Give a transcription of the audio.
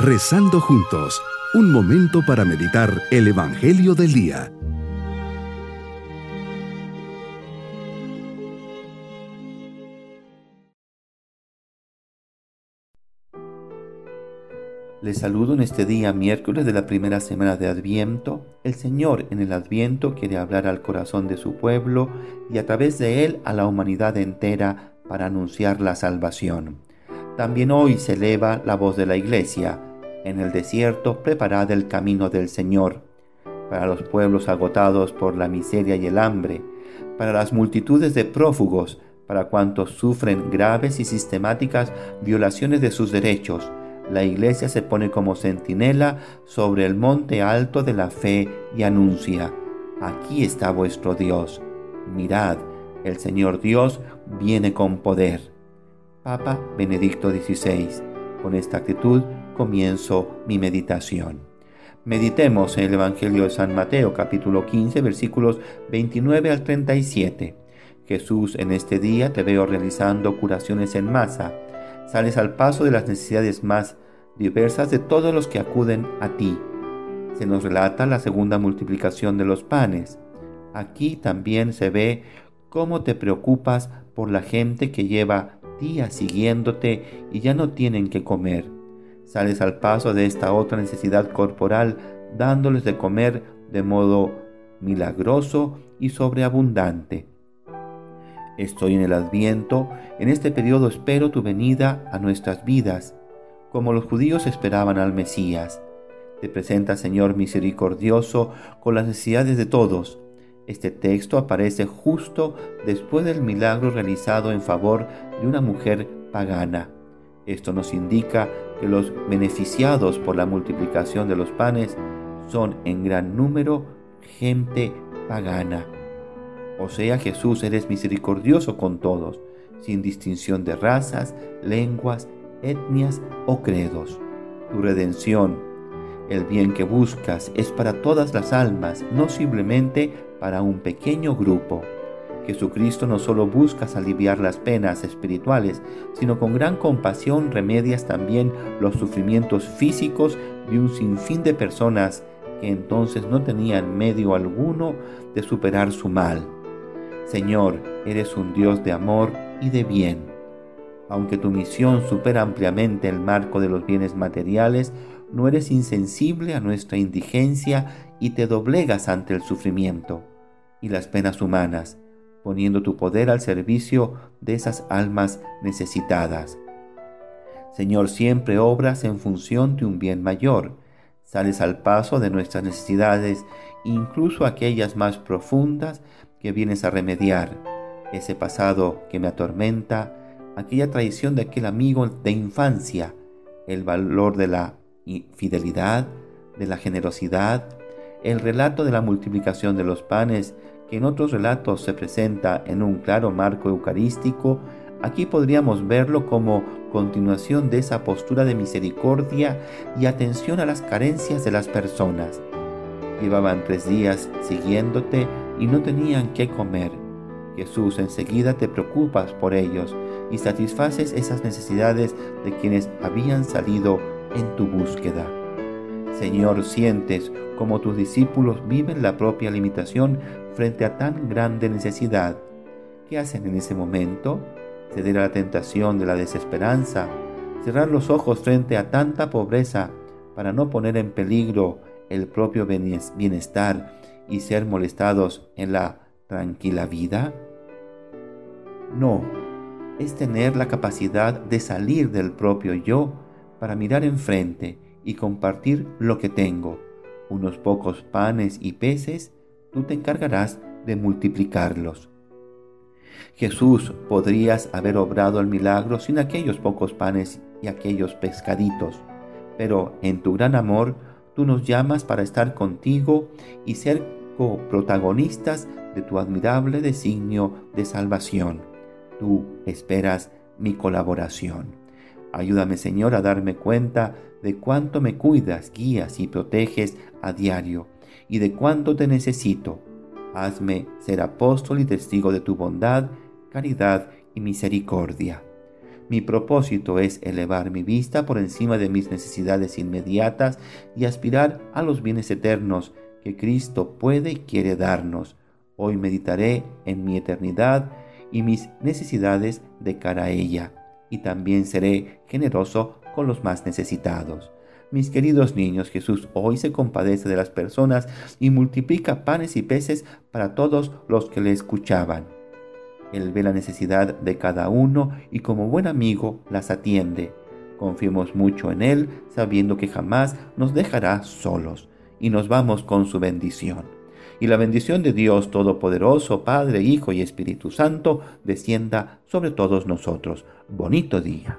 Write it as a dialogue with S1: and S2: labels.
S1: Rezando juntos, un momento para meditar el Evangelio del Día.
S2: Les saludo en este día miércoles de la primera semana de Adviento. El Señor en el Adviento quiere hablar al corazón de su pueblo y a través de él a la humanidad entera para anunciar la salvación. También hoy se eleva la voz de la Iglesia. En el desierto preparad el camino del Señor. Para los pueblos agotados por la miseria y el hambre, para las multitudes de prófugos, para cuantos sufren graves y sistemáticas violaciones de sus derechos, la iglesia se pone como centinela sobre el monte alto de la fe y anuncia, aquí está vuestro Dios. Mirad, el Señor Dios viene con poder. Papa Benedicto XVI. Con esta actitud comienzo mi meditación. Meditemos en el Evangelio de San Mateo capítulo 15 versículos 29 al 37. Jesús, en este día te veo realizando curaciones en masa sales al paso de las necesidades más diversas de todos los que acuden a ti. Se nos relata la segunda multiplicación de los panes. Aquí también se ve cómo te preocupas por la gente que lleva días siguiéndote y ya no tienen que comer. Sales al paso de esta otra necesidad corporal dándoles de comer de modo milagroso y sobreabundante. Estoy en el adviento, en este periodo espero tu venida a nuestras vidas, como los judíos esperaban al Mesías. Te presenta, Señor misericordioso, con las necesidades de todos. Este texto aparece justo después del milagro realizado en favor de una mujer pagana. Esto nos indica que los beneficiados por la multiplicación de los panes son en gran número gente pagana. O sea, Jesús, eres misericordioso con todos, sin distinción de razas, lenguas, etnias o credos. Tu redención, el bien que buscas, es para todas las almas, no simplemente para un pequeño grupo. Jesucristo no solo buscas aliviar las penas espirituales, sino con gran compasión remedias también los sufrimientos físicos de un sinfín de personas que entonces no tenían medio alguno de superar su mal. Señor, eres un Dios de amor y de bien. Aunque tu misión supera ampliamente el marco de los bienes materiales, no eres insensible a nuestra indigencia y te doblegas ante el sufrimiento y las penas humanas, poniendo tu poder al servicio de esas almas necesitadas. Señor, siempre obras en función de un bien mayor. Sales al paso de nuestras necesidades, incluso aquellas más profundas, que vienes a remediar, ese pasado que me atormenta, aquella traición de aquel amigo de infancia, el valor de la fidelidad, de la generosidad, el relato de la multiplicación de los panes, que en otros relatos se presenta en un claro marco eucarístico, aquí podríamos verlo como continuación de esa postura de misericordia y atención a las carencias de las personas. Llevaban tres días siguiéndote y no tenían qué comer. Jesús, enseguida te preocupas por ellos y satisfaces esas necesidades de quienes habían salido en tu búsqueda. Señor, sientes como tus discípulos viven la propia limitación frente a tan grande necesidad. ¿Qué hacen en ese momento? Ceder a la tentación de la desesperanza, cerrar los ojos frente a tanta pobreza para no poner en peligro el propio bienestar y ser molestados en la tranquila vida? No, es tener la capacidad de salir del propio yo para mirar enfrente y compartir lo que tengo. Unos pocos panes y peces, tú te encargarás de multiplicarlos. Jesús, podrías haber obrado el milagro sin aquellos pocos panes y aquellos pescaditos, pero en tu gran amor tú nos llamas para estar contigo y ser coprotagonistas de tu admirable designio de salvación. Tú esperas mi colaboración. Ayúdame, Señor, a darme cuenta de cuánto me cuidas, guías y proteges a diario y de cuánto te necesito. Hazme ser apóstol y testigo de tu bondad, caridad y misericordia. Mi propósito es elevar mi vista por encima de mis necesidades inmediatas y aspirar a los bienes eternos que Cristo puede y quiere darnos. Hoy meditaré en mi eternidad y mis necesidades de cara a ella, y también seré generoso con los más necesitados. Mis queridos niños, Jesús hoy se compadece de las personas y multiplica panes y peces para todos los que le escuchaban. Él ve la necesidad de cada uno y como buen amigo las atiende. Confiemos mucho en Él, sabiendo que jamás nos dejará solos, y nos vamos con su bendición. Y la bendición de Dios Todopoderoso, Padre, Hijo y Espíritu Santo, descienda sobre todos nosotros. Bonito día.